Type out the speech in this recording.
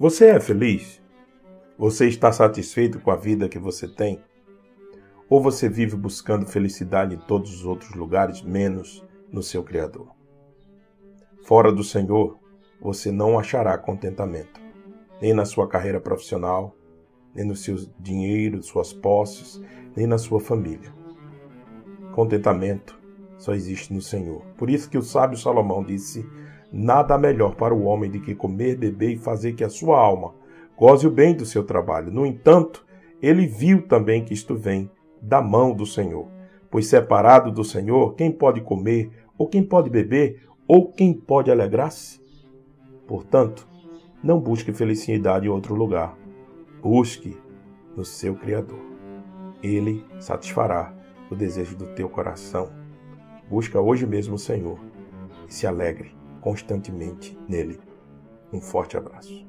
Você é feliz? Você está satisfeito com a vida que você tem? Ou você vive buscando felicidade em todos os outros lugares, menos no seu Criador? Fora do Senhor, você não achará contentamento, nem na sua carreira profissional, nem no seu dinheiro, suas posses, nem na sua família. Contentamento só existe no Senhor. Por isso que o sábio Salomão disse: Nada melhor para o homem do que comer, beber e fazer que a sua alma goze o bem do seu trabalho. No entanto, ele viu também que isto vem da mão do Senhor. Pois separado do Senhor, quem pode comer, ou quem pode beber, ou quem pode alegrar-se? Portanto, não busque felicidade em outro lugar. Busque no seu Criador. Ele satisfará o desejo do teu coração. Busca hoje mesmo o Senhor e se alegre constantemente nele. Um forte abraço.